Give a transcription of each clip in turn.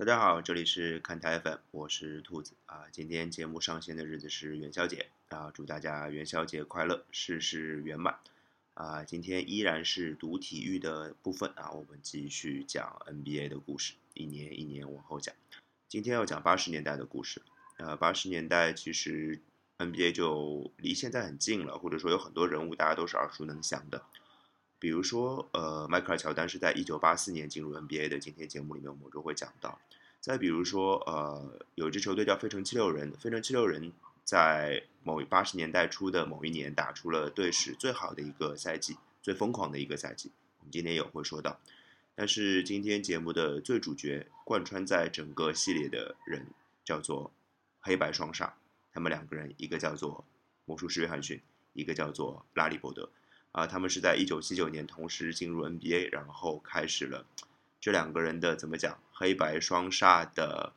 大家好，这里是看台粉，我是兔子啊。今天节目上线的日子是元宵节啊，祝大家元宵节快乐，事事圆满啊。今天依然是读体育的部分啊，我们继续讲 NBA 的故事，一年一年往后讲。今天要讲八十年代的故事，呃，八十年代其实 NBA 就离现在很近了，或者说有很多人物大家都是耳熟能详的。比如说，呃，迈克尔乔丹是在一九八四年进入 NBA 的。今天节目里面我们都会讲到。再比如说，呃，有一支球队叫费城七六人，费城七六人在某八十年代初的某一年打出了队史最好的一个赛季，最疯狂的一个赛季。我们今天也会说到。但是今天节目的最主角，贯穿在整个系列的人叫做黑白双煞，他们两个人，一个叫做魔术师约翰逊，一个叫做拉里伯德。啊，他们是在一九七九年同时进入 NBA，然后开始了这两个人的怎么讲黑白双煞的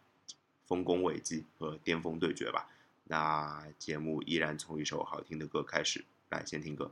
丰功伟绩和巅峰对决吧。那节目依然从一首好听的歌开始，来先听歌。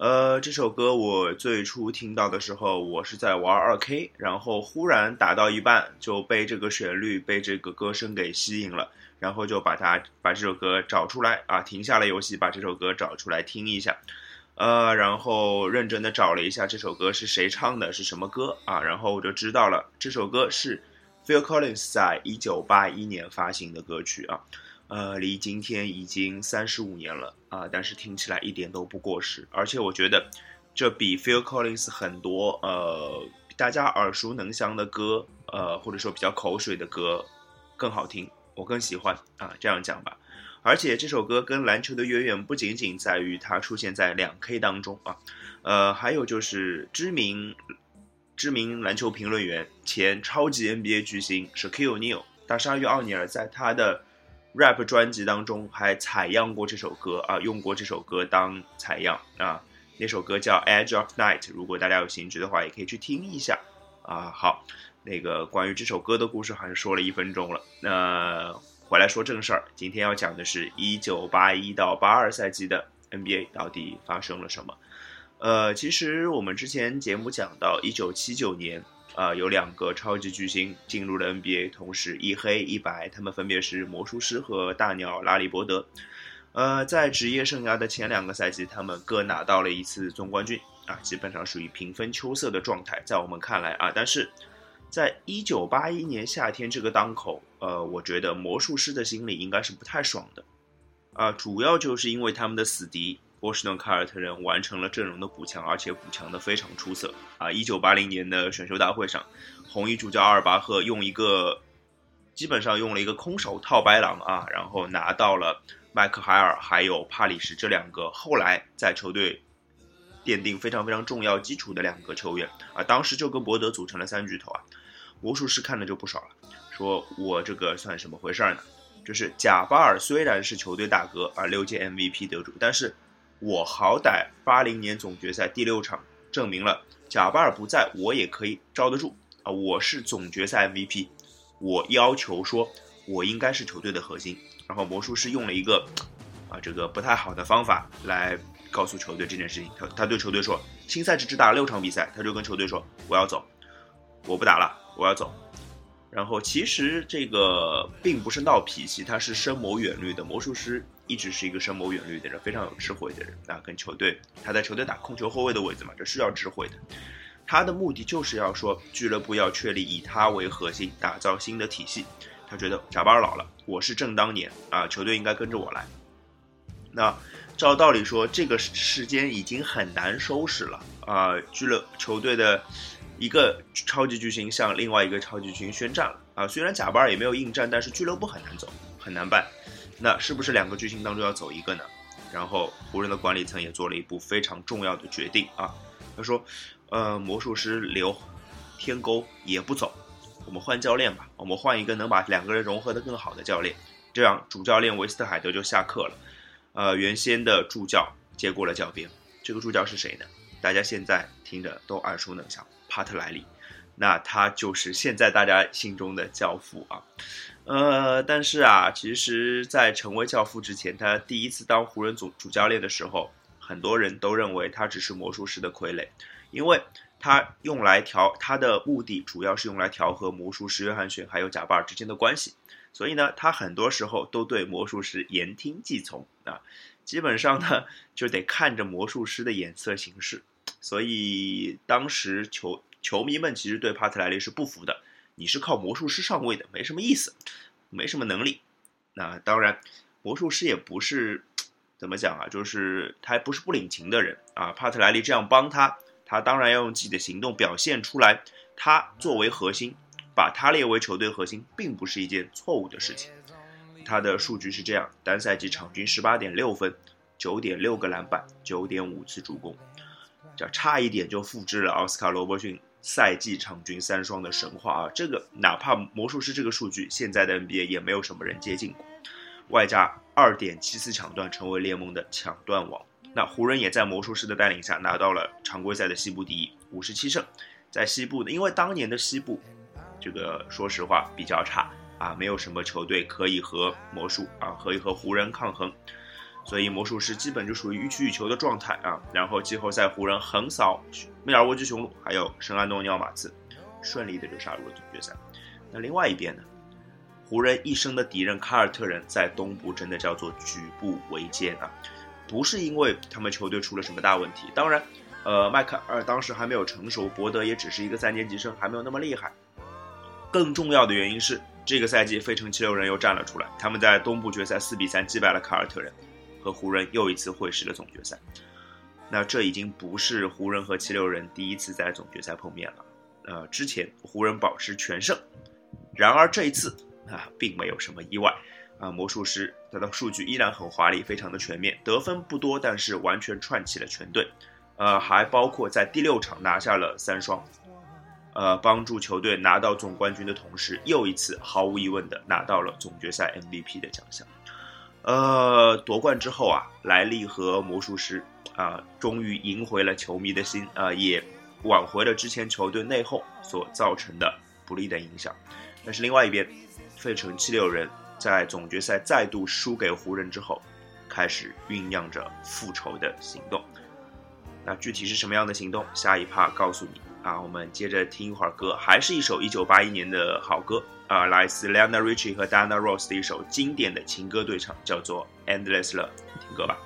呃，这首歌我最初听到的时候，我是在玩二 K，然后忽然打到一半就被这个旋律、被这个歌声给吸引了，然后就把它把这首歌找出来啊，停下了游戏，把这首歌找出来听一下。呃，然后认真的找了一下这首歌是谁唱的，是什么歌啊？然后我就知道了，这首歌是 Phil Collins 在一九八一年发行的歌曲啊。呃，离今天已经三十五年了啊，但是听起来一点都不过时，而且我觉得这比 Phil Collins 很多呃大家耳熟能详的歌，呃或者说比较口水的歌更好听，我更喜欢啊，这样讲吧。而且这首歌跟篮球的渊源不仅仅在于它出现在两 K 当中啊，呃，还有就是知名知名篮球评论员、前超级 NBA 巨星 Shaquille O'Neal 大鲨鱼奥尼尔在他的 rap 专辑当中还采样过这首歌啊，用过这首歌当采样啊。那首歌叫《Edge of Night》，如果大家有兴趣的话，也可以去听一下啊。好，那个关于这首歌的故事好像说了一分钟了，那回来说正事儿。今天要讲的是1981到82赛季的 NBA 到底发生了什么？呃，其实我们之前节目讲到1979年。啊，有两个超级巨星进入了 NBA，同时一黑一白，他们分别是魔术师和大鸟拉里伯德。呃，在职业生涯的前两个赛季，他们各拿到了一次总冠军，啊，基本上属于平分秋色的状态，在我们看来啊，但是在一九八一年夏天这个当口，呃，我觉得魔术师的心里应该是不太爽的，啊，主要就是因为他们的死敌。波士顿凯尔特人完成了阵容的补强，而且补强的非常出色啊！一九八零年的选秀大会上，红衣主教阿尔巴赫用一个基本上用了一个空手套白狼啊，然后拿到了麦克海尔还有帕里什这两个后来在球队奠定非常非常重要基础的两个球员啊，当时就跟伯德组成了三巨头啊！魔术师看的就不少了，说我这个算什么回事儿呢？就是贾巴尔虽然是球队大哥啊，六届 MVP 得主，但是。我好歹八零年总决赛第六场证明了贾巴尔不在我也可以罩得住啊！我是总决赛 MVP，我要求说，我应该是球队的核心。然后魔术师用了一个啊这个不太好的方法来告诉球队这件事情。他他对球队说，新赛季只打了六场比赛，他就跟球队说我要走，我不打了，我要走。然后其实这个并不是闹脾气，他是深谋远虑的。魔术师一直是一个深谋远虑的人，非常有智慧的人啊。跟球队，他在球队打控球后卫的位置嘛，这是要智慧的。他的目的就是要说，俱乐部要确立以他为核心，打造新的体系。他觉得贾巴尔老了，我是正当年啊，球队应该跟着我来。那照道理说，这个时间已经很难收拾了啊，俱乐球队的。一个超级巨星向另外一个超级巨星宣战了啊！虽然贾巴尔也没有应战，但是俱乐部很难走，很难办。那是不是两个巨星当中要走一个呢？然后湖人的管理层也做了一步非常重要的决定啊！他说：“呃，魔术师留，天勾也不走，我们换教练吧，我们换一个能把两个人融合的更好的教练。这样主教练维斯特海德就下课了，呃，原先的助教接过了教鞭。这个助教是谁呢？大家现在听着都耳熟能详。”帕特莱利，那他就是现在大家心中的教父啊，呃，但是啊，其实，在成为教父之前，他第一次当湖人总主教练的时候，很多人都认为他只是魔术师的傀儡，因为他用来调他的目的主要是用来调和魔术师约翰逊还有贾巴尔之间的关系，所以呢，他很多时候都对魔术师言听计从啊，基本上呢，就得看着魔术师的眼色行事。所以当时球球迷们其实对帕特莱利是不服的，你是靠魔术师上位的，没什么意思，没什么能力。那当然，魔术师也不是怎么讲啊，就是他不是不领情的人啊。帕特莱利这样帮他，他当然要用自己的行动表现出来。他作为核心，把他列为球队核心，并不是一件错误的事情。他的数据是这样：单赛季场均十八点六分，九点六个篮板，九点五次助攻。叫差一点就复制了奥斯卡·罗伯逊赛季场均三双的神话啊！这个哪怕魔术师这个数据，现在的 NBA 也没有什么人接近过。外加二点七次抢断，成为联盟的抢断王。那湖人也在魔术师的带领下拿到了常规赛的西部第一，五十七胜。在西部呢，因为当年的西部，这个说实话比较差啊，没有什么球队可以和魔术啊，可以和湖人抗衡。所以魔术师基本就属于予取予求的状态啊，然后季后赛湖人横扫密尔沃基雄鹿，还有圣安东尼奥马刺，顺利的就杀入了总决赛。那另外一边呢，湖人一生的敌人凯尔特人在东部真的叫做举步维艰啊，不是因为他们球队出了什么大问题，当然，呃，迈克尔当时还没有成熟，博德也只是一个三年级生，还没有那么厉害。更重要的原因是，这个赛季费城七六人又站了出来，他们在东部决赛四比三击败了凯尔特人。和湖人又一次会师了总决赛，那这已经不是湖人和七六人第一次在总决赛碰面了。呃，之前湖人保持全胜，然而这一次啊，并没有什么意外啊。魔术师他的数据依然很华丽，非常的全面，得分不多，但是完全串起了全队。呃，还包括在第六场拿下了三双，呃，帮助球队拿到总冠军的同时，又一次毫无疑问的拿到了总决赛 MVP 的奖项。呃，夺冠之后啊，莱利和魔术师啊，终于赢回了球迷的心啊，也挽回了之前球队内讧所造成的不利的影响。但是另外一边，费城七六人在总决赛再度输给湖人之后，开始酝酿着复仇的行动。那具体是什么样的行动？下一趴告诉你啊。我们接着听一会儿歌，还是一首一九八一年的好歌。啊，来自 Lionel Richie 和 Dana Ross 的一首经典的情歌对唱，叫做《Endless Love》，听歌吧。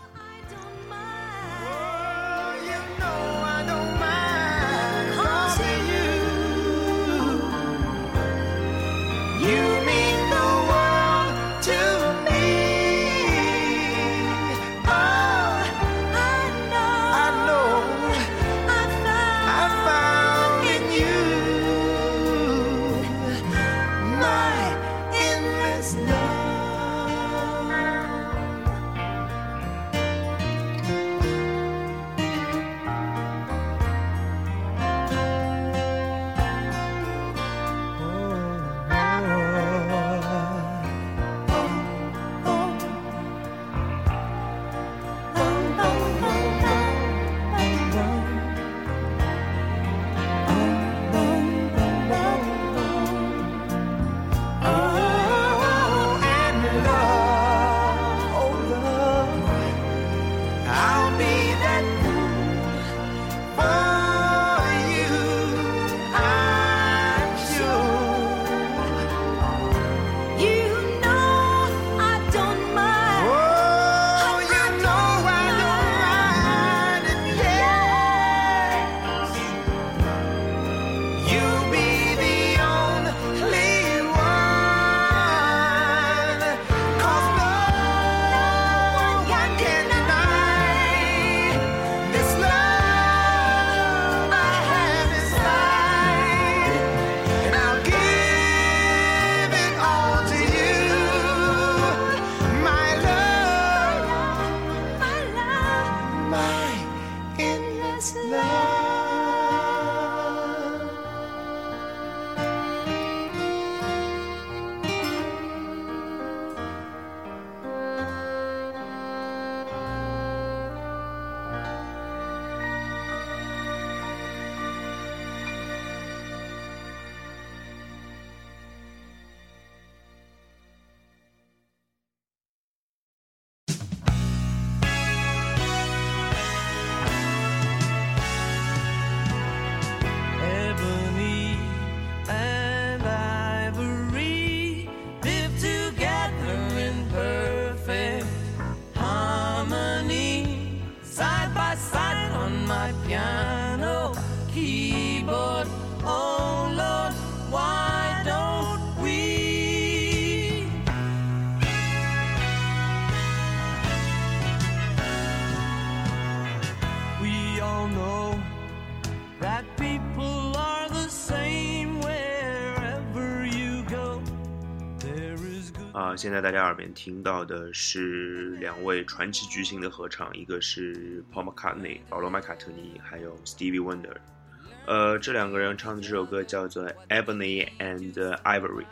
现在大家耳边听到的是两位传奇巨星的合唱，一个是 Paul McCartney 保罗麦卡特尼，还有 Stevie Wonder。呃，这两个人唱的这首歌叫做 Ebony and Ivory。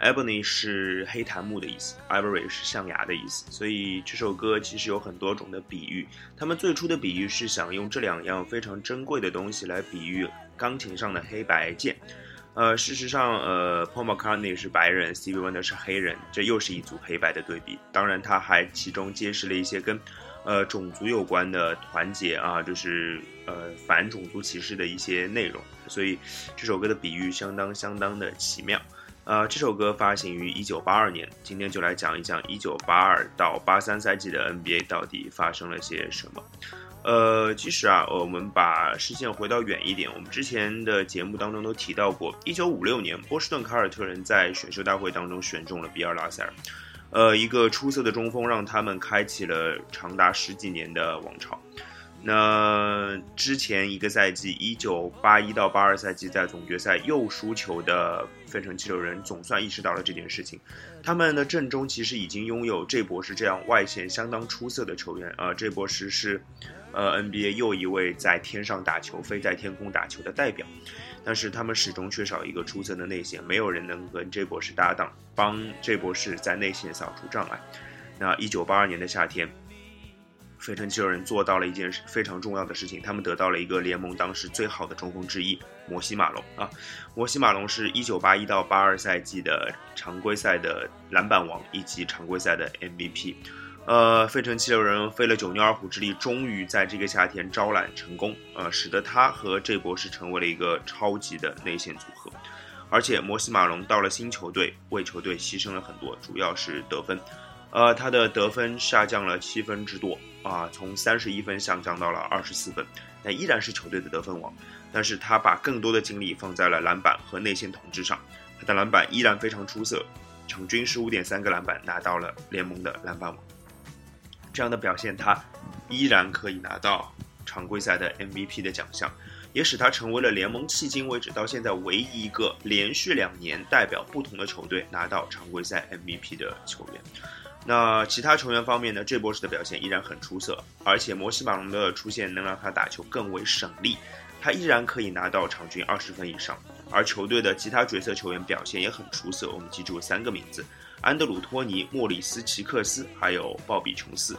Ebony 是黑檀木的意思，Ivory 是象牙的意思，所以这首歌其实有很多种的比喻。他们最初的比喻是想用这两样非常珍贵的东西来比喻钢琴上的黑白键。呃，事实上，呃，Paul McCartney 是白人，Stevie Wonder 是黑人，这又是一组黑白的对比。当然，他还其中揭示了一些跟呃种族有关的团结啊，就是呃反种族歧视的一些内容。所以这首歌的比喻相当相当的奇妙。呃，这首歌发行于一九八二年。今天就来讲一讲一九八二到八三赛季的 NBA 到底发生了些什么。呃，其实啊，我们把视线回到远一点，我们之前的节目当中都提到过，一九五六年波士顿凯尔特人在选秀大会当中选中了比尔拉塞尔，呃，一个出色的中锋，让他们开启了长达十几年的王朝。那之前一个赛季，一九八一到八二赛季，在总决赛又输球的费城七六人，总算意识到了这件事情。他们的阵中其实已经拥有这博士这样外线相当出色的球员啊，这博士是，呃，NBA 又一位在天上打球、飞在天空打球的代表。但是他们始终缺少一个出色的内线，没有人能跟 J 博士搭档，帮 J 博士在内线扫除障碍。那一九八二年的夏天。费城七六人做到了一件非常重要的事情，他们得到了一个联盟当时最好的中锋之一——摩西马龙啊。摩西马龙是一九八一到八二赛季的常规赛的篮板王以及常规赛的 MVP。呃，费城七六人费了九牛二虎之力，终于在这个夏天招揽成功，呃，使得他和这博士成为了一个超级的内线组合。而且摩西马龙到了新球队，为球队牺牲了很多，主要是得分。呃，他的得分下降了七分之多。啊，从三十一分下降到了二十四分，但依然是球队的得分王。但是他把更多的精力放在了篮板和内线统治上，他的篮板依然非常出色，场均十五点三个篮板，拿到了联盟的篮板王。这样的表现，他依然可以拿到常规赛的 MVP 的奖项，也使他成为了联盟迄今为止到现在唯一一个连续两年代表不同的球队拿到常规赛 MVP 的球员。那其他球员方面呢？这波士的表现依然很出色，而且摩西马龙的出现能让他打球更为省力，他依然可以拿到场均二十分以上。而球队的其他角色球员表现也很出色，我们记住三个名字：安德鲁·托尼、莫里斯·奇克斯，还有鲍比·琼斯。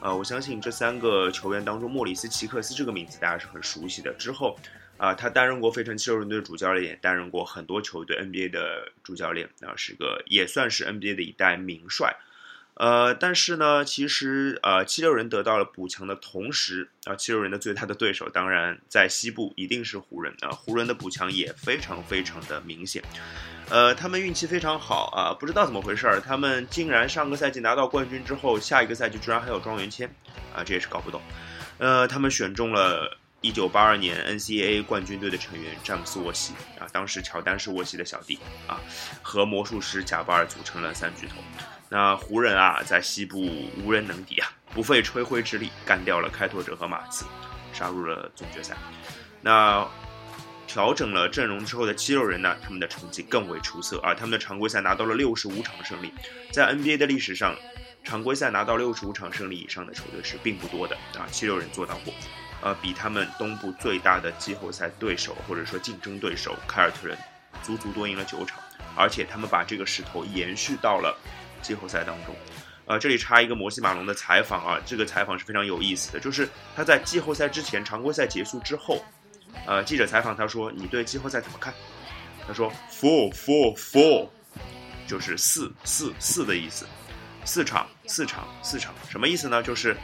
呃，我相信这三个球员当中，莫里斯·奇克斯这个名字大家是很熟悉的。之后，啊，他担任过费城七六人队主教练，也担任过很多球队 NBA 的主教练，啊，是个也算是 NBA 的一代名帅。呃，但是呢，其实呃，七六人得到了补强的同时，啊，七六人的最大的对手当然在西部一定是湖人啊，湖人的补强也非常非常的明显，呃，他们运气非常好啊，不知道怎么回事儿，他们竟然上个赛季拿到冠军之后，下一个赛季居然还有状元签，啊，这也是搞不懂，呃，他们选中了一九八二年 NCAA 冠军队的成员詹姆斯沃西啊，当时乔丹是沃西的小弟啊，和魔术师贾巴尔组成了三巨头。那湖人啊，在西部无人能敌啊，不费吹灰之力干掉了开拓者和马刺，杀入了总决赛。那调整了阵容之后的七六人呢，他们的成绩更为出色啊，他们的常规赛拿到了六十五场胜利，在 NBA 的历史上，常规赛拿到六十五场胜利以上的球队是并不多的啊，七六人做到过，呃，比他们东部最大的季后赛对手或者说竞争对手凯尔特人足足多赢了九场，而且他们把这个势头延续到了。季后赛当中，呃，这里插一个摩西马龙的采访啊，这个采访是非常有意思的，就是他在季后赛之前，常规赛结束之后，呃，记者采访他说：“你对季后赛怎么看？”他说：“Four, four, four，就是四四四的意思，四场四场四场，什么意思呢？就是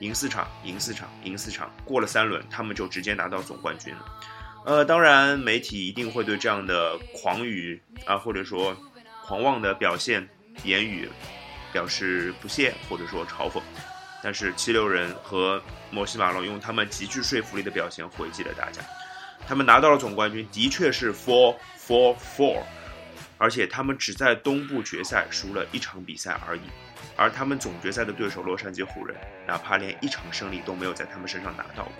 赢四场，赢四场，赢四场，过了三轮，他们就直接拿到总冠军了。呃，当然，媒体一定会对这样的狂语啊，或者说狂妄的表现。言语表示不屑或者说嘲讽，但是七六人和摩西马龙用他们极具说服力的表现回击了大家。他们拿到了总冠军，的确是 four four four，而且他们只在东部决赛输了一场比赛而已。而他们总决赛的对手洛杉矶湖人，哪怕连一场胜利都没有在他们身上拿到过。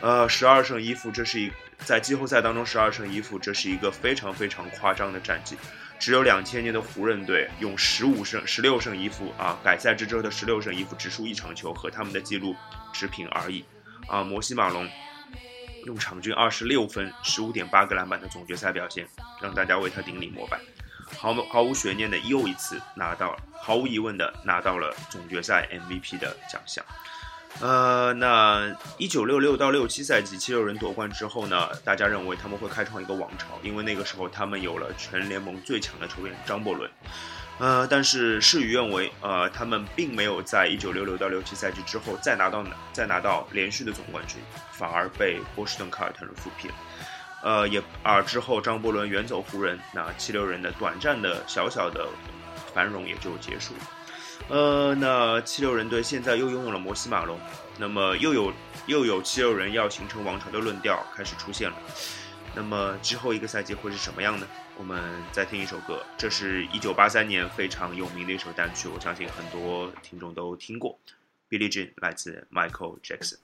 呃，十二胜一负，这是一在季后赛当中十二胜一负，这是一个非常非常夸张的战绩。只有两千年的湖人队用十五胜十六胜一负啊，改赛制之后的十六胜一负，只输一场球，和他们的记录持平而已。啊，摩西马龙用场均二十六分、十五点八个篮板的总决赛表现，让大家为他顶礼膜拜。毫毫无悬念的又一次拿到，毫无疑问的拿到了总决赛 MVP 的奖项。呃，那一九六六到六七赛季七六人夺冠之后呢，大家认为他们会开创一个王朝，因为那个时候他们有了全联盟最强的球员张伯伦。呃，但是事与愿违，呃，他们并没有在一九六六到六七赛季之后再拿到再拿到连续的总冠军，反而被波士顿凯尔特人复辟了。呃，也而之后张伯伦远走湖人，那七六人的短暂的小小的繁荣也就结束了。呃，那七六人队现在又拥有了摩西马龙，那么又有又有七六人要形成王朝的论调开始出现了。那么之后一个赛季会是什么样呢？我们再听一首歌，这是一九八三年非常有名的一首单曲，我相信很多听众都听过，《Billie Jean》来自 Michael Jackson。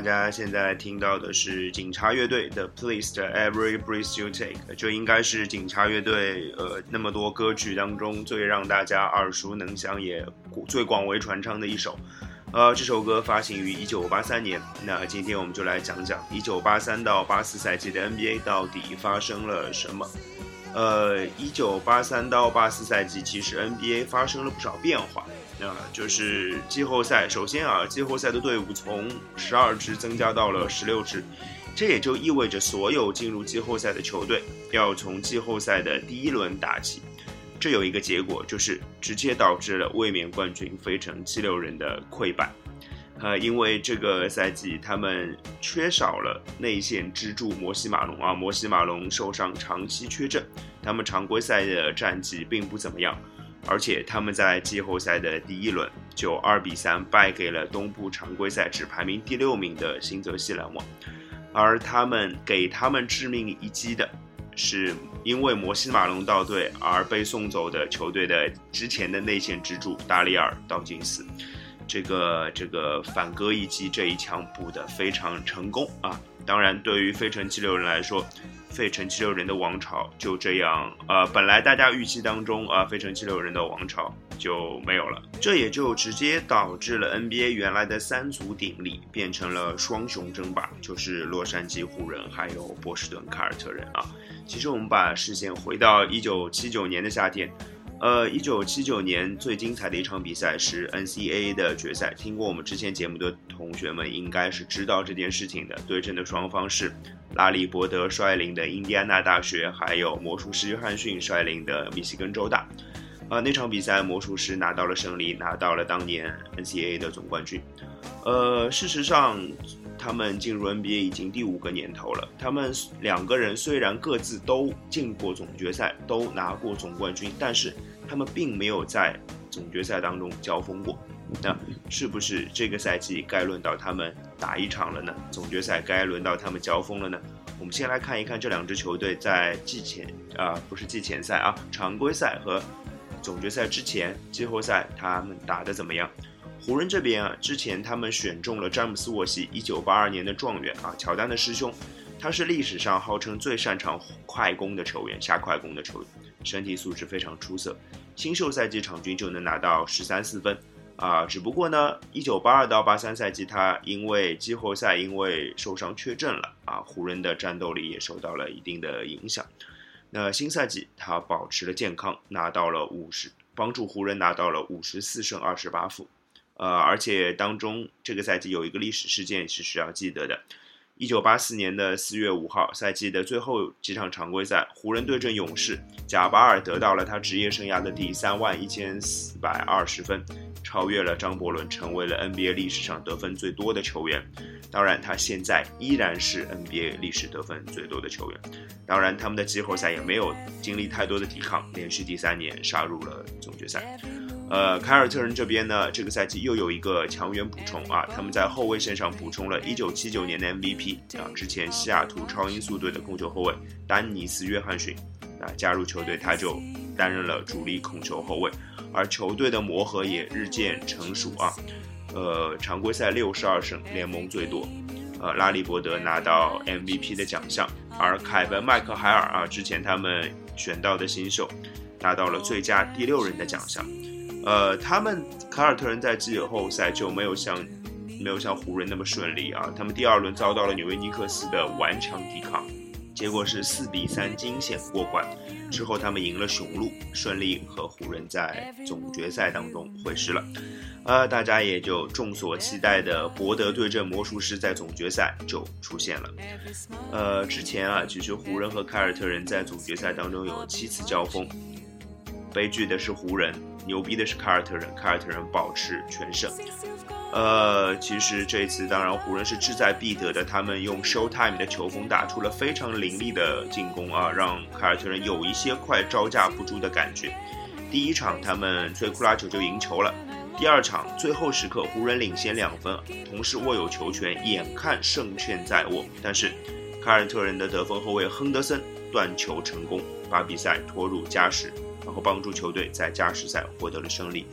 大家现在听到的是警察乐队的《Please》的 Every Breath You Take，这应该是警察乐队呃那么多歌曲当中最让大家耳熟能详也最广为传唱的一首。呃，这首歌发行于一九八三年。那今天我们就来讲讲一九八三到八四赛季的 NBA 到底发生了什么。呃，一九八三到八四赛季其实 NBA 发生了不少变化。啊，就是季后赛。首先啊，季后赛的队伍从十二支增加到了十六支，这也就意味着所有进入季后赛的球队要从季后赛的第一轮打起。这有一个结果，就是直接导致了卫冕冠军费城七六人的溃败。呃，因为这个赛季他们缺少了内线支柱摩西马龙啊，摩西马龙受伤长期缺阵，他们常规赛的战绩并不怎么样。而且他们在季后赛的第一轮就二比三败给了东部常规赛只排名第六名的新泽西篮网，而他们给他们致命一击的，是因为摩西马龙到队而被送走的球队的之前的内线支柱达里尔道金斯，这个这个反戈一击这一枪补得非常成功啊！当然，对于费城七六人来说。费城七六人的王朝就这样，呃，本来大家预期当中啊，费城七六人的王朝就没有了，这也就直接导致了 NBA 原来的三足鼎立变成了双雄争霸，就是洛杉矶湖人还有波士顿凯尔特人啊。其实我们把视线回到一九七九年的夏天，呃，一九七九年最精彩的一场比赛是 NCAA 的决赛。听过我们之前节目的同学们应该是知道这件事情的。对阵的双方是拉里伯德率领的印第安纳大学，还有魔术师约翰逊率领的密西根州大。啊，那场比赛魔术师拿到了胜利，拿到了当年 NCAA 的总冠军。呃，事实上，他们进入 NBA 已经第五个年头了。他们两个人虽然各自都进过总决赛，都拿过总冠军，但是。他们并没有在总决赛当中交锋过，那是不是这个赛季该轮到他们打一场了呢？总决赛该轮到他们交锋了呢？我们先来看一看这两支球队在季前啊，不是季前赛啊，常规赛和总决赛之前季后赛他们打的怎么样？湖人这边啊，之前他们选中了詹姆斯沃西，一九八二年的状元啊，乔丹的师兄，他是历史上号称最擅长快攻的球员，下快攻的球员，身体素质非常出色。新秀赛季场均就能拿到十三四分，啊，只不过呢，一九八二到八三赛季他因为季后赛因为受伤缺阵了，啊，湖人的战斗力也受到了一定的影响。那新赛季他保持了健康，拿到了五十，帮助湖人拿到了五十四胜二十八负，呃，而且当中这个赛季有一个历史事件是需要记得的。一九八四年的四月五号，赛季的最后几场常规赛，湖人对阵勇士，贾巴尔得到了他职业生涯的第三万一千四百二十分，超越了张伯伦，成为了 NBA 历史上得分最多的球员。当然，他现在依然是 NBA 历史得分最多的球员。当然，他们的季后赛也没有经历太多的抵抗，连续第三年杀入了总决赛。呃，凯尔特人这边呢，这个赛季又有一个强援补充啊，他们在后卫线上补充了1979年的 MVP 啊，之前西雅图超音速队的控球后卫丹尼斯·约翰逊啊，加入球队他就担任了主力控球后卫，而球队的磨合也日渐成熟啊，呃，常规赛六十二胜，联盟最多，呃，拉里伯德拿到 MVP 的奖项，而凯文·麦克海尔啊，之前他们选到的新秀，拿到了最佳第六人的奖项。呃，他们凯尔特人在季后赛就没有像没有像湖人那么顺利啊。他们第二轮遭到了纽约尼克斯的顽强抵抗，结果是四比三惊险过关。之后他们赢了雄鹿，顺利和湖人在总决赛当中会师了。呃，大家也就众所期待的博德对阵魔术师在总决赛就出现了。呃，之前啊，其实湖人和凯尔特人在总决赛当中有七次交锋，悲剧的是湖人。牛逼的是凯尔特人，凯尔特人保持全胜。呃，其实这次当然湖人是志在必得的，他们用 Showtime 的球风打出了非常凌厉的进攻啊，让凯尔特人有一些快招架不住的感觉。第一场他们摧枯拉朽就赢球了，第二场最后时刻湖人领先两分，同时握有球权，眼看胜券在握，但是凯尔特人的得分后卫亨德森断球成功，把比赛拖入加时。然后帮助球队在加时赛获得了胜利，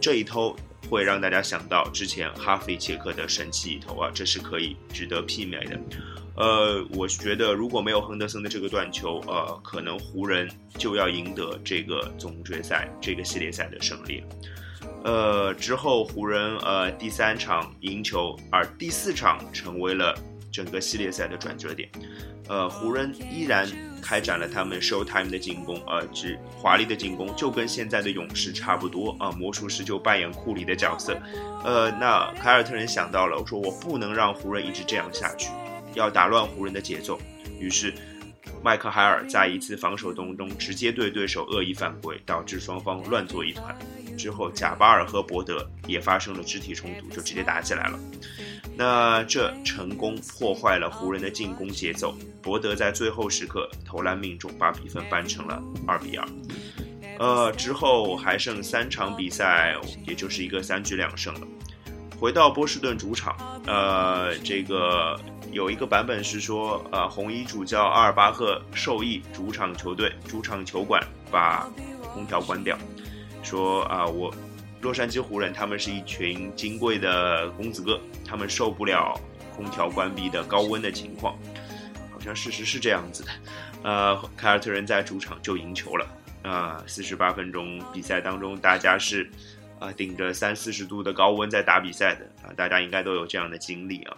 这一投会让大家想到之前哈弗里切克的神奇一投啊，这是可以值得媲美的。呃，我觉得如果没有亨德森的这个断球，呃，可能湖人就要赢得这个总决赛这个系列赛的胜利。呃，之后湖人呃第三场赢球，而第四场成为了整个系列赛的转折点。呃，湖人依然。开展了他们 Showtime 的进攻，呃，指华丽的进攻，就跟现在的勇士差不多啊。魔术师就扮演库里的角色，呃，那凯尔特人想到了，我说我不能让湖人一直这样下去，要打乱湖人的节奏。于是，麦克海尔在一次防守当中直接对对手恶意犯规，导致双方乱作一团。之后，贾巴尔和伯德也发生了肢体冲突，就直接打起来了。那这成功破坏了湖人的进攻节奏。伯德在最后时刻投篮命中，把比分扳成了二比二。呃，之后还剩三场比赛，也就是一个三局两胜了。回到波士顿主场，呃，这个有一个版本是说，呃，红衣主教阿尔巴赫授意主场球队、主场球馆把空调关掉，说啊，我洛杉矶湖人他们是一群金贵的公子哥，他们受不了空调关闭的高温的情况。好像事实是这样子的，呃，凯尔特人在主场就赢球了，啊，四十八分钟比赛当中，大家是啊顶着三四十度的高温在打比赛的啊，大家应该都有这样的经历啊。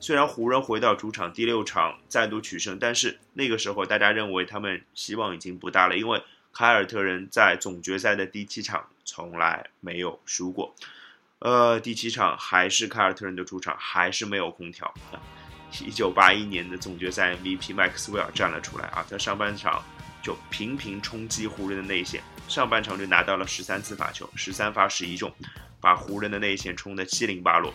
虽然湖人回到主场第六场再度取胜，但是那个时候大家认为他们希望已经不大了，因为凯尔特人在总决赛的第七场从来没有输过。呃，第七场还是凯尔特人的主场，还是没有空调啊。一九八一年的总决赛 MVP 麦克斯韦尔站了出来啊，在上半场就频频冲击湖人的内线，上半场就拿到了十三次罚球，十三罚十一中，把湖人的内线冲得七零八落。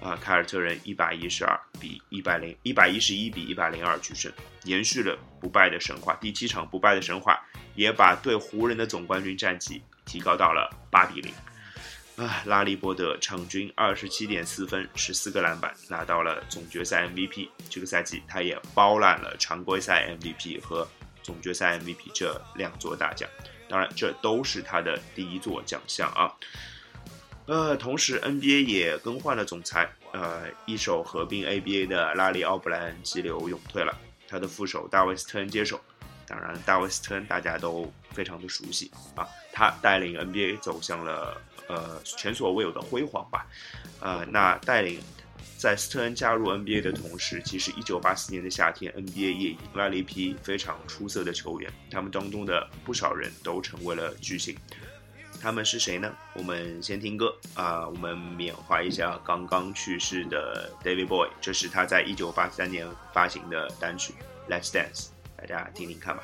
啊，凯尔特人一百一十二比一百零一百一十一比一百零二取胜，延续了不败的神话。第七场不败的神话，也把对湖人的总冠军战绩提高到了八比零。啊，拉里伯德场均二十七点四分，十四个篮板，拿到了总决赛 MVP。这个赛季，他也包揽了常规赛 MVP 和总决赛 MVP 这两座大奖。当然，这都是他的第一座奖项啊。呃，同时 NBA 也更换了总裁，呃，一手合并 ABA 的拉里奥布莱恩急流勇退了，他的副手大卫斯特恩接手。当然，大卫斯特恩大家都非常的熟悉啊，他带领 NBA 走向了。呃，前所未有的辉煌吧，呃，那带领在斯特恩加入 NBA 的同时，其实1984年的夏天，NBA 也迎来了一批非常出色的球员，他们当中的不少人都成为了巨星。他们是谁呢？我们先听歌啊，我们缅怀一下刚刚去世的 David Boy，这是他在一九八三年发行的单曲《Let's Dance》，大家听听看吧。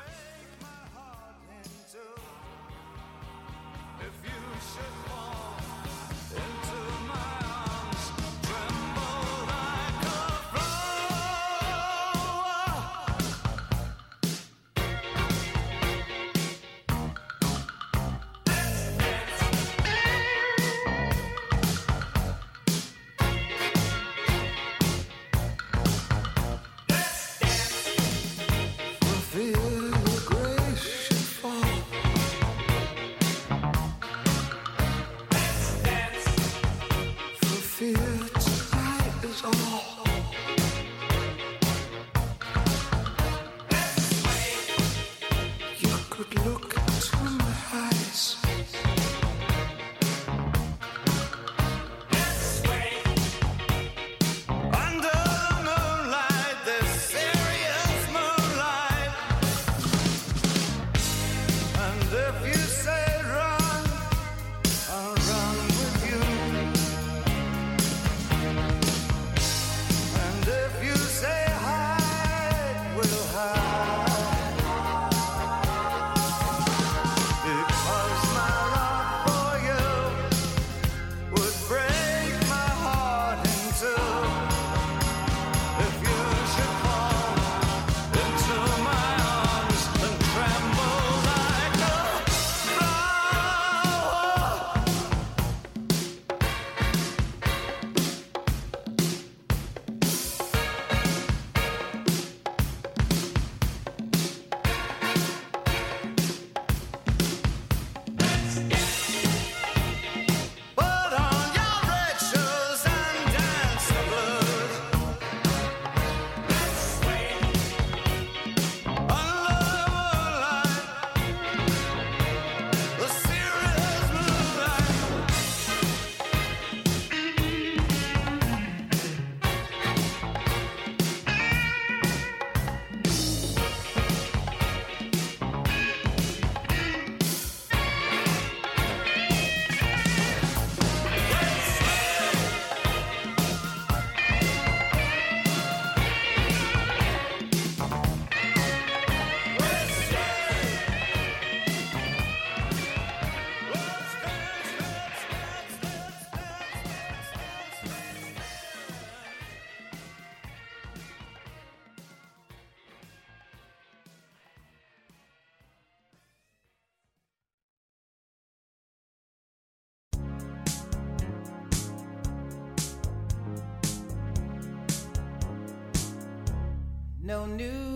New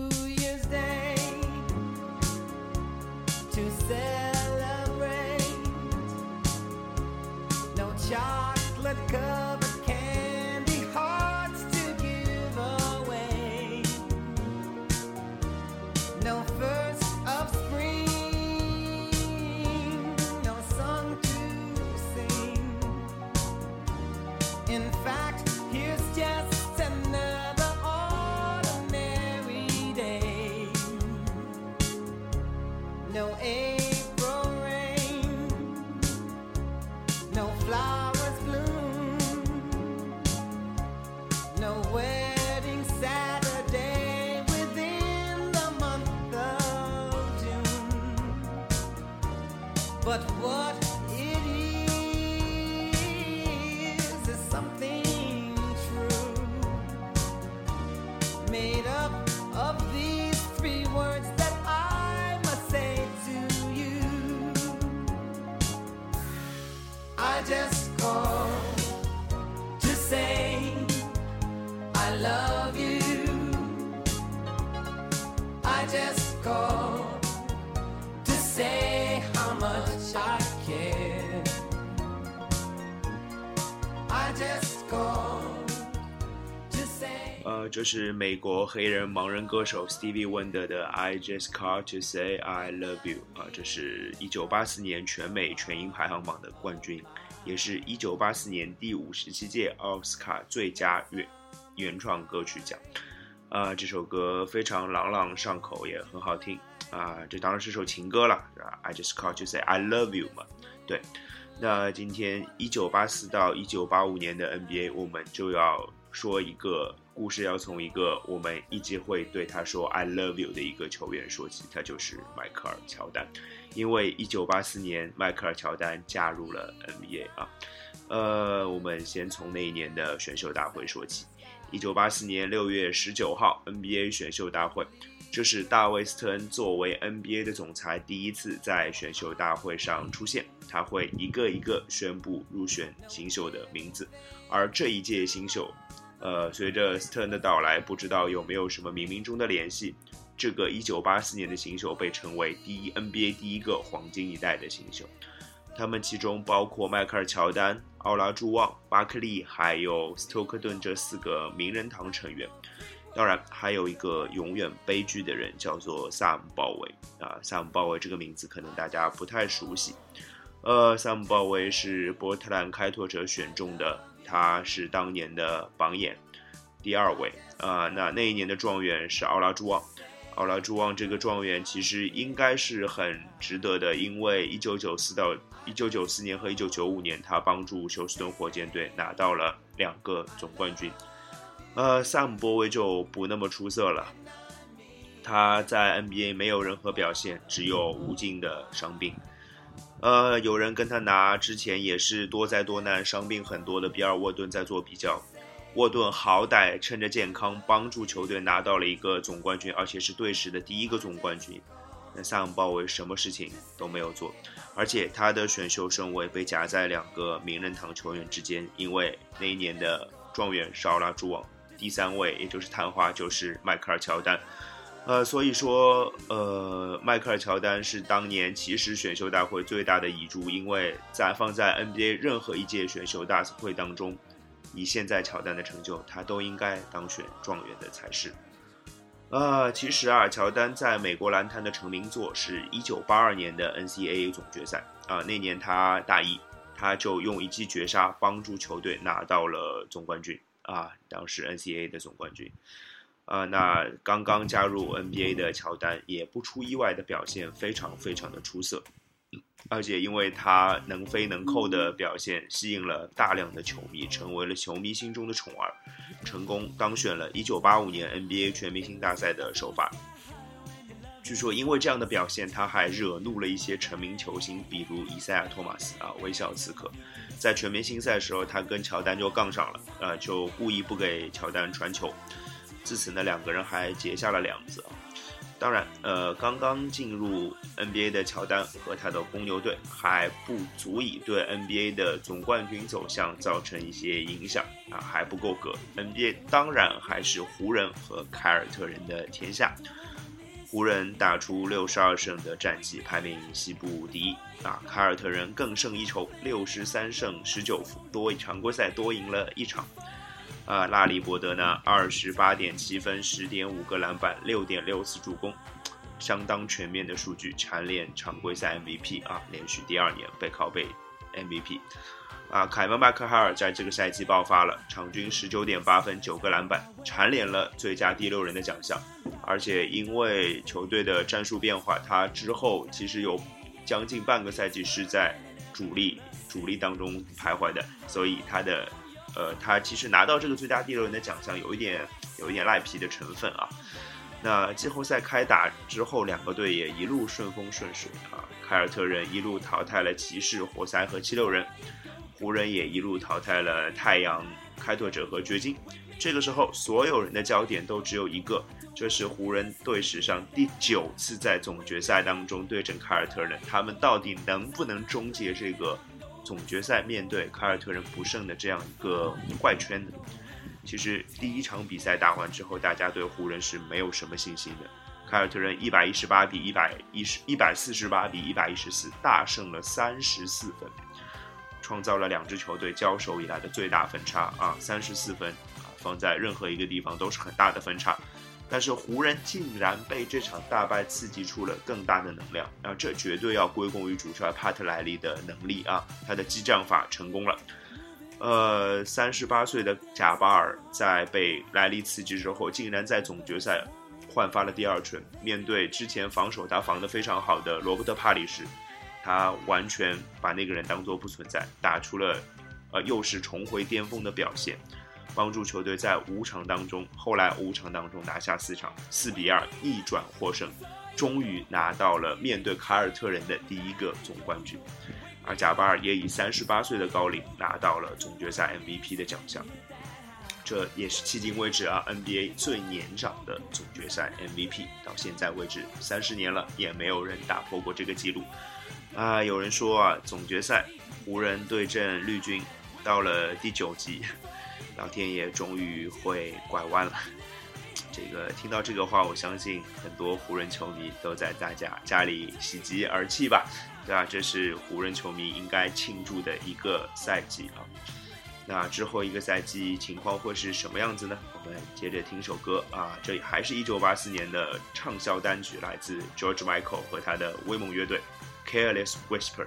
呃，这是美国黑人盲人歌手 Stevie Wonder 的《I Just Call to Say I Love You》啊，这是一九八四年全美全英排行榜的冠军，也是一九八四年第五十七届奥斯卡最佳原原创歌曲奖。啊，这首歌非常朗朗上口，也很好听啊。这当然是首情歌了，，I just Call to say I love you 嘛。对，那今天一九八四到一九八五年的 NBA，我们就要说一个故事，要从一个我们一直会对他说 I love you 的一个球员说起，他就是迈克尔乔丹。因为一九八四年迈克尔乔丹加入了 NBA 啊，呃，我们先从那一年的选秀大会说起。一九八四年六月十九号，NBA 选秀大会，这是大卫·斯特恩作为 NBA 的总裁第一次在选秀大会上出现。他会一个一个宣布入选新秀的名字，而这一届新秀，呃，随着斯特恩的到来，不知道有没有什么冥冥中的联系，这个一九八四年的新秀被称为第一 NBA 第一个黄金一代的新秀。他们其中包括迈克尔·乔丹、奥拉朱旺、巴克利，还有斯托克顿这四个名人堂成员。当然，还有一个永远悲剧的人，叫做萨姆·鲍威啊。萨姆·鲍威这个名字可能大家不太熟悉。呃，萨姆·鲍威是波特兰开拓者选中的，他是当年的榜眼第二位啊。那那一年的状元是奥拉朱旺。奥拉朱旺这个状元其实应该是很值得的，因为1994到1994年和1995年，他帮助休斯顿火箭队拿到了两个总冠军。呃，萨姆波威就不那么出色了，他在 NBA 没有任何表现，只有无尽的伤病。呃，有人跟他拿之前也是多灾多难、伤病很多的比尔沃顿在做比较。沃顿好歹趁着健康帮助球队拿到了一个总冠军，而且是队史的第一个总冠军。那萨姆鲍威什么事情都没有做，而且他的选秀顺位被夹在两个名人堂球员之间，因为那一年的状元是奥拉朱旺，第三位也就是探花就是迈克尔乔丹。呃，所以说，呃，迈克尔乔丹是当年其实选秀大会最大的遗珠，因为在放在 NBA 任何一届选秀大会当中。以现在乔丹的成就，他都应该当选状元的才是。呃，其实啊，乔丹在美国篮坛的成名作是一九八二年的 NCAA 总决赛啊，那年他大一，他就用一记绝杀帮助球队拿到了总冠军啊，当时 NCAA 的总冠军。啊，那刚刚加入 NBA 的乔丹也不出意外的表现非常非常的出色。而且因为他能飞能扣的表现，吸引了大量的球迷，成为了球迷心中的宠儿，成功当选了1985年 NBA 全明星大赛的首发。据说因为这样的表现，他还惹怒了一些成名球星，比如以赛亚·托马斯啊，微笑刺客。在全明星赛的时候，他跟乔丹就杠上了，呃，就故意不给乔丹传球。自此呢，两个人还结下了梁子啊。当然，呃，刚刚进入 NBA 的乔丹和他的公牛队还不足以对 NBA 的总冠军走向造成一些影响啊，还不够格。NBA 当然还是湖人和凯尔特人的天下。湖人打出六十二胜的战绩，排名西部第一啊。凯尔特人更胜一筹，六十三胜十九负，多常规赛多赢了一场。啊，拉里伯德呢，二十八点七分，十点五个篮板，六点六次助攻，相当全面的数据，蝉联常规赛 MVP 啊，连续第二年背靠背 MVP。啊，凯文麦克哈尔在这个赛季爆发了，场均十九点八分，九个篮板，蝉联了最佳第六人的奖项。而且因为球队的战术变化，他之后其实有将近半个赛季是在主力主力当中徘徊的，所以他的呃，他其实拿到这个最佳第六人的奖项有一点有一点赖皮的成分啊。那季后赛开打之后，两个队也一路顺风顺水啊。凯尔特人一路淘汰了骑士、活塞和七六人，湖人也一路淘汰了太阳、开拓者和掘金。这个时候，所有人的焦点都只有一个，这是湖人队史上第九次在总决赛当中对阵凯尔特人，他们到底能不能终结这个总决赛面对凯尔特人不胜的这样一个怪圈呢？其实第一场比赛打完之后，大家对湖人是没有什么信心的。凯尔特人一百一十八比一百一十一百四十八比一百一十四大胜了三十四分，创造了两支球队交手以来的最大分差啊，三十四分啊，放在任何一个地方都是很大的分差。但是湖人竟然被这场大败刺激出了更大的能量，那这绝对要归功于主帅帕特莱利的能力啊，他的激将法成功了。呃，三十八岁的贾巴尔在被莱利刺激之后，竟然在总决赛焕发了第二春。面对之前防守他防得非常好的罗伯特帕里什，他完全把那个人当作不存在，打出了呃又是重回巅峰的表现，帮助球队在五场当中，后来五场当中拿下四场，四比二逆转获胜，终于拿到了面对凯尔特人的第一个总冠军。而贾巴尔也以三十八岁的高龄拿到了总决赛 MVP 的奖项，这也是迄今为止啊 NBA 最年长的总决赛 MVP。到现在为止三十年了，也没有人打破过这个记录。啊，有人说啊，总决赛湖人对阵绿军，到了第九集，老天爷终于会拐弯了。这个听到这个话，我相信很多湖人球迷都在大家家里喜极而泣吧。对啊，这是湖人球迷应该庆祝的一个赛季啊。那之后一个赛季情况会是什么样子呢？我们接着听首歌啊，这还是一九八四年的畅销单曲，来自 George Michael 和他的威猛乐队《Careless Whisper》。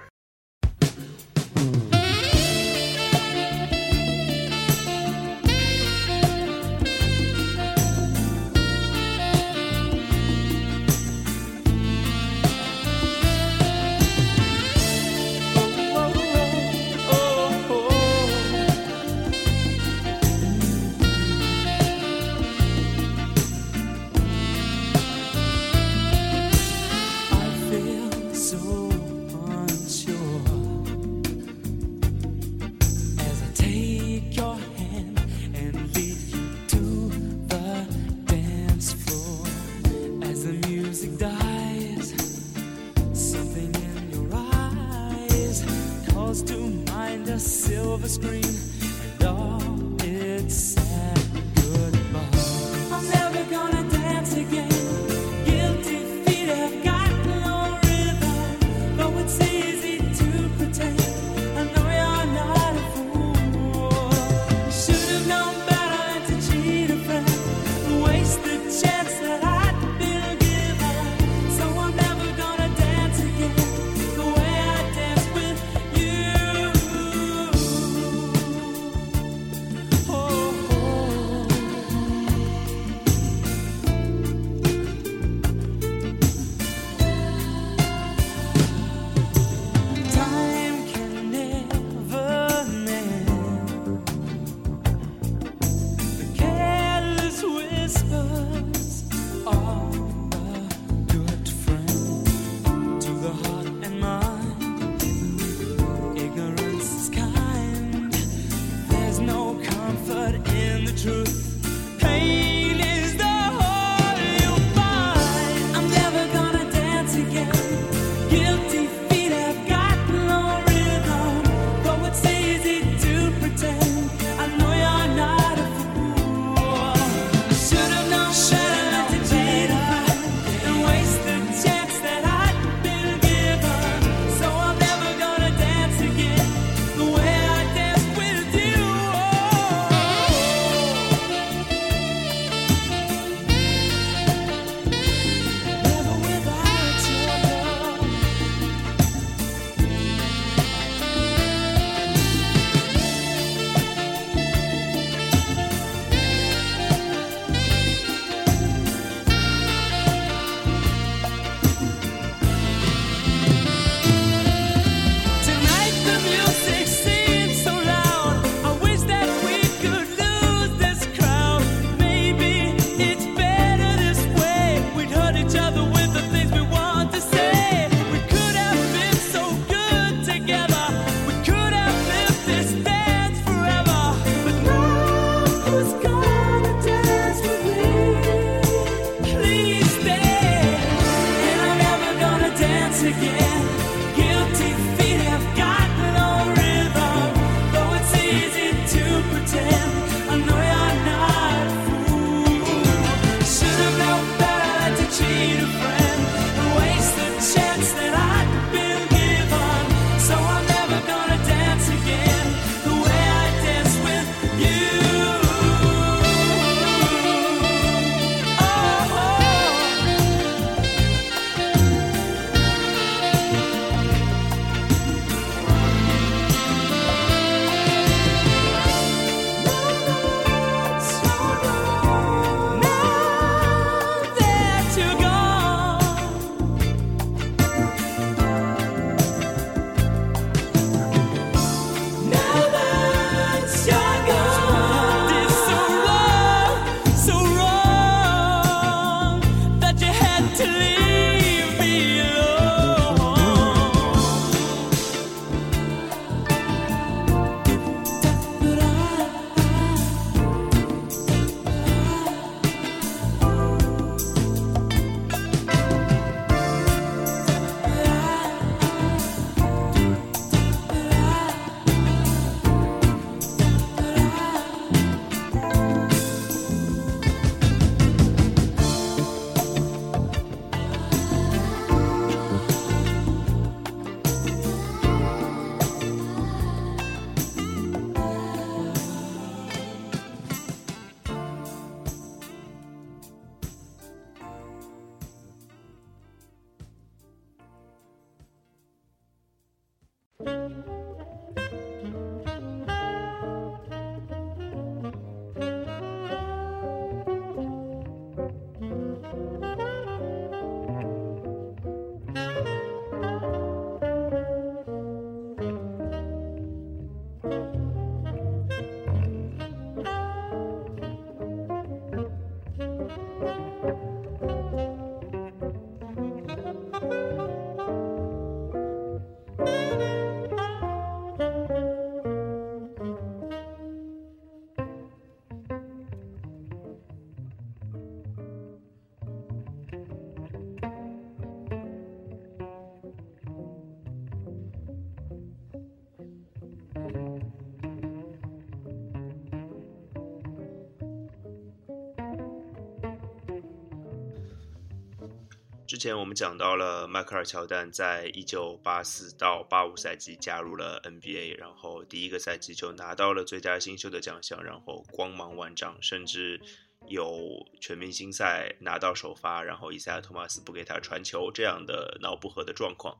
之前我们讲到了迈克尔乔丹在一九八四到八五赛季加入了 NBA，然后第一个赛季就拿到了最佳新秀的奖项，然后光芒万丈，甚至有全明星赛拿到首发，然后伊赛亚·托马斯不给他传球这样的脑不和的状况，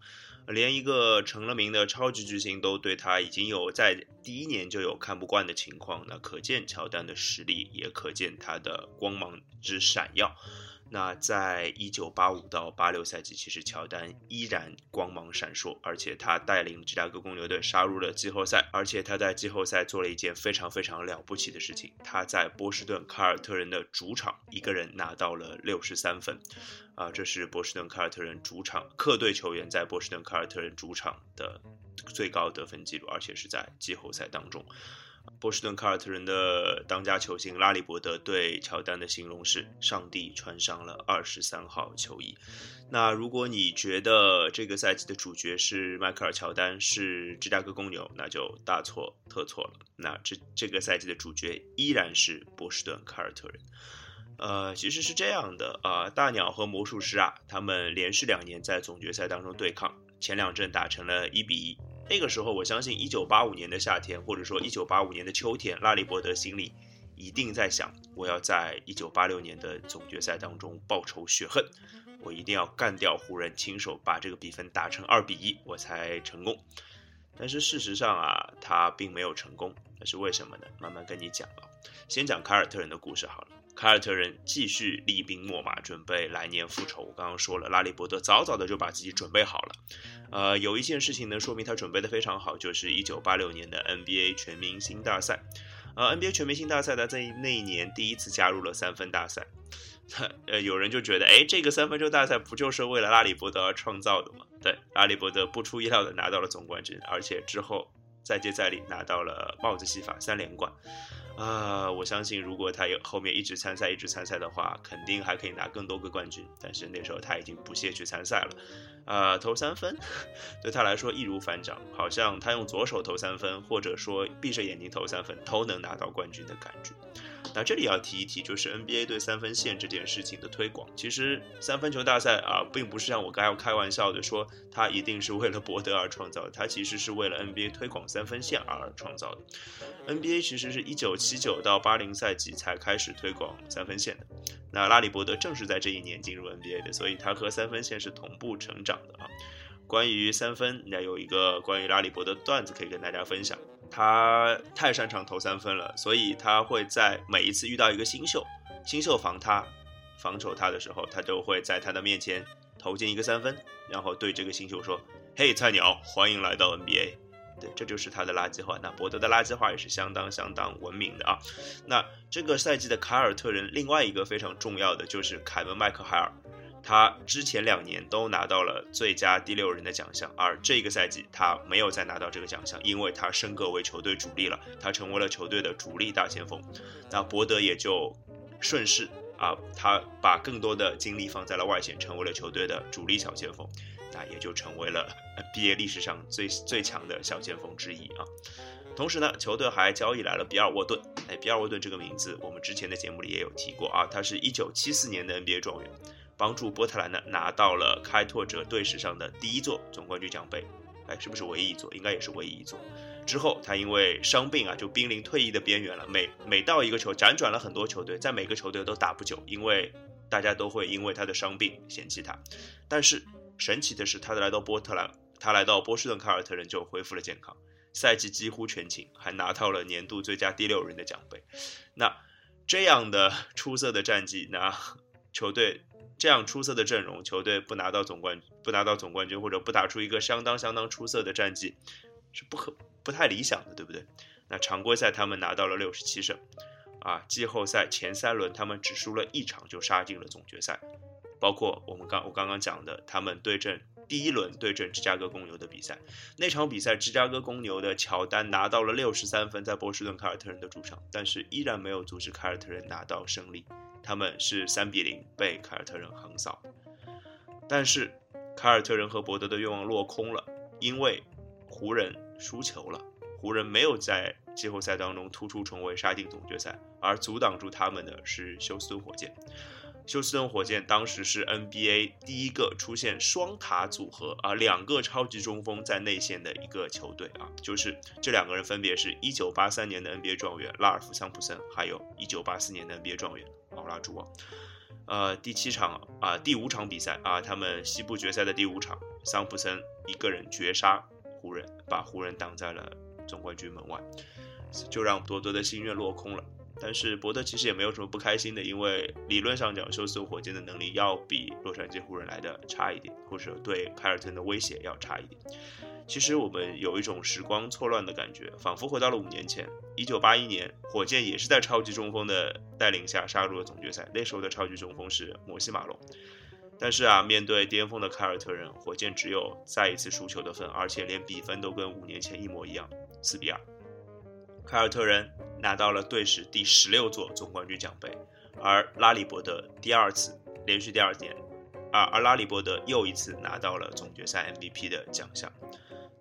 连一个成了名的超级巨星都对他已经有在第一年就有看不惯的情况，那可见乔丹的实力，也可见他的光芒之闪耀。那在一九八五到八六赛季，其实乔丹依然光芒闪烁，而且他带领芝加哥公牛队杀入了季后赛，而且他在季后赛做了一件非常非常了不起的事情，他在波士顿凯尔特人的主场一个人拿到了六十三分，啊，这是波士顿凯尔特人主场客队球员在波士顿凯尔特人主场的最高得分记录，而且是在季后赛当中。波士顿凯尔特人的当家球星拉里伯德对乔丹的形容是：“上帝穿上了二十三号球衣。”那如果你觉得这个赛季的主角是迈克尔乔丹，是芝加哥公牛，那就大错特错了。那这这个赛季的主角依然是波士顿凯尔特人。呃，其实是这样的啊、大鸟和魔术师啊，他们连续两年在总决赛当中对抗，前两阵打成了一比一。那个时候，我相信一九八五年的夏天，或者说一九八五年的秋天，拉里伯德心里一定在想：我要在一九八六年的总决赛当中报仇雪恨，我一定要干掉湖人，亲手把这个比分打成二比一，我才成功。但是事实上啊，他并没有成功，那是为什么呢？慢慢跟你讲啊。先讲凯尔特人的故事好了。凯尔特人继续厉兵秣马，准备来年复仇。我刚刚说了，拉里伯德早早的就把自己准备好了。呃，有一件事情能，说明他准备的非常好，就是一九八六年的 NBA 全明星大赛。呃，NBA 全明星大赛呢，在那一年第一次加入了三分大赛。呃，有人就觉得，哎，这个三分球大赛不就是为了拉里伯德而创造的吗？对，拉里伯德不出意料的拿到了总冠军，而且之后再接再厉拿到了帽子戏法三连冠。啊、我相信如果他有后面一直参赛，一直参赛的话，肯定还可以拿更多个冠军。但是那时候他已经不屑去参赛了，啊、投三分 对他来说易如反掌，好像他用左手投三分，或者说闭着眼睛投三分，都能拿到冠军的感觉。那这里要提一提，就是 NBA 对三分线这件事情的推广。其实三分球大赛啊，并不是像我刚刚开玩笑的说，它一定是为了博德而创造的，它其实是为了 NBA 推广三分线而创造的。NBA 其实是一九七九到八零赛季才开始推广三分线的。那拉里伯德正是在这一年进入 NBA 的，所以他和三分线是同步成长的啊。关于三分，那有一个关于拉里伯德段子可以跟大家分享。他太擅长投三分了，所以他会在每一次遇到一个新秀，新秀防他、防守他的时候，他就会在他的面前投进一个三分，然后对这个新秀说：“嘿，菜鸟，欢迎来到 NBA。”对，这就是他的垃圾话。那伯德的垃圾话也是相当相当文明的啊。那这个赛季的凯尔特人另外一个非常重要的就是凯文麦克海尔。他之前两年都拿到了最佳第六人的奖项，而这个赛季他没有再拿到这个奖项，因为他升格为球队主力了，他成为了球队的主力大前锋。那伯德也就顺势啊，他把更多的精力放在了外线，成为了球队的主力小前锋，那也就成为了 NBA 历史上最最强的小前锋之一啊。同时呢，球队还交易来了比尔沃顿。哎，比尔沃顿这个名字，我们之前的节目里也有提过啊，他是一九七四年的 NBA 状元。帮助波特兰呢拿到了开拓者队史上的第一座总冠军奖杯，哎，是不是唯一一座？应该也是唯一一座。之后他因为伤病啊，就濒临退役的边缘了。每每到一个球，辗转了很多球队，在每个球队都打不久，因为大家都会因为他的伤病嫌弃他。但是神奇的是，他来到波特兰，他来到波士顿凯尔特人就恢复了健康，赛季几乎全勤，还拿到了年度最佳第六人的奖杯。那这样的出色的战绩，那球队。这样出色的阵容，球队不拿到总冠不拿到总冠军，或者不打出一个相当相当出色的战绩，是不可不太理想的，对不对？那常规赛他们拿到了六十七胜，啊，季后赛前三轮他们只输了一场就杀进了总决赛，包括我们刚我刚刚讲的，他们对阵第一轮对阵芝加哥公牛的比赛，那场比赛芝加哥公牛的乔丹拿到了六十三分，在波士顿凯尔特人的主场，但是依然没有阻止凯尔特人拿到胜利。他们是三比零被凯尔特人横扫，但是凯尔特人和伯德的愿望落空了，因为湖人输球了。湖人没有在季后赛当中突出重围杀进总决赛，而阻挡住他们的是休斯顿火箭。休斯顿火箭当时是 NBA 第一个出现双塔组合啊，两个超级中锋在内线的一个球队啊，就是这两个人分别是一九八三年的 NBA 状元拉尔夫桑普森，还有一九八四年的 NBA 状元奥拉朱旺。呃，第七场啊，第五场比赛啊，他们西部决赛的第五场，桑普森一个人绝杀湖人，把湖人挡在了总冠军门外，就让伯德的心愿落空了。但是伯德其实也没有什么不开心的，因为理论上讲，休斯顿火箭的能力要比洛杉矶湖人来的差一点，或者对凯尔特人的威胁要差一点。其实我们有一种时光错乱的感觉，仿佛回到了五年前，一九八一年，火箭也是在超级中锋的带领下杀入了总决赛。那时候的超级中锋是摩西马龙，但是啊，面对巅峰的凯尔特人，火箭只有再一次输球的份，而且连比分都跟五年前一模一样，四比二。凯尔特人拿到了队史第十六座总冠军奖杯，而拉里伯德第二次连续第二年，而而拉里伯德又一次拿到了总决赛 MVP 的奖项。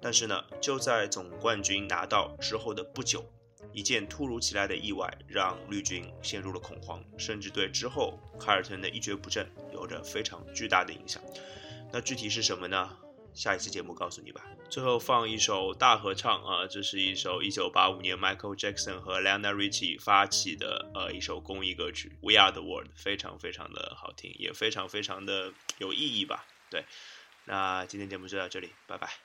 但是呢，就在总冠军拿到之后的不久，一件突如其来的意外让绿军陷入了恐慌，甚至对之后凯尔特人的一蹶不振有着非常巨大的影响。那具体是什么呢？下一期节目告诉你吧。最后放一首大合唱啊，这是一首一九八五年 Michael Jackson 和 l e o n a r i c h i 发起的呃一首公益歌曲《We Are the World》，非常非常的好听，也非常非常的有意义吧。对，那今天节目就到这里，拜拜。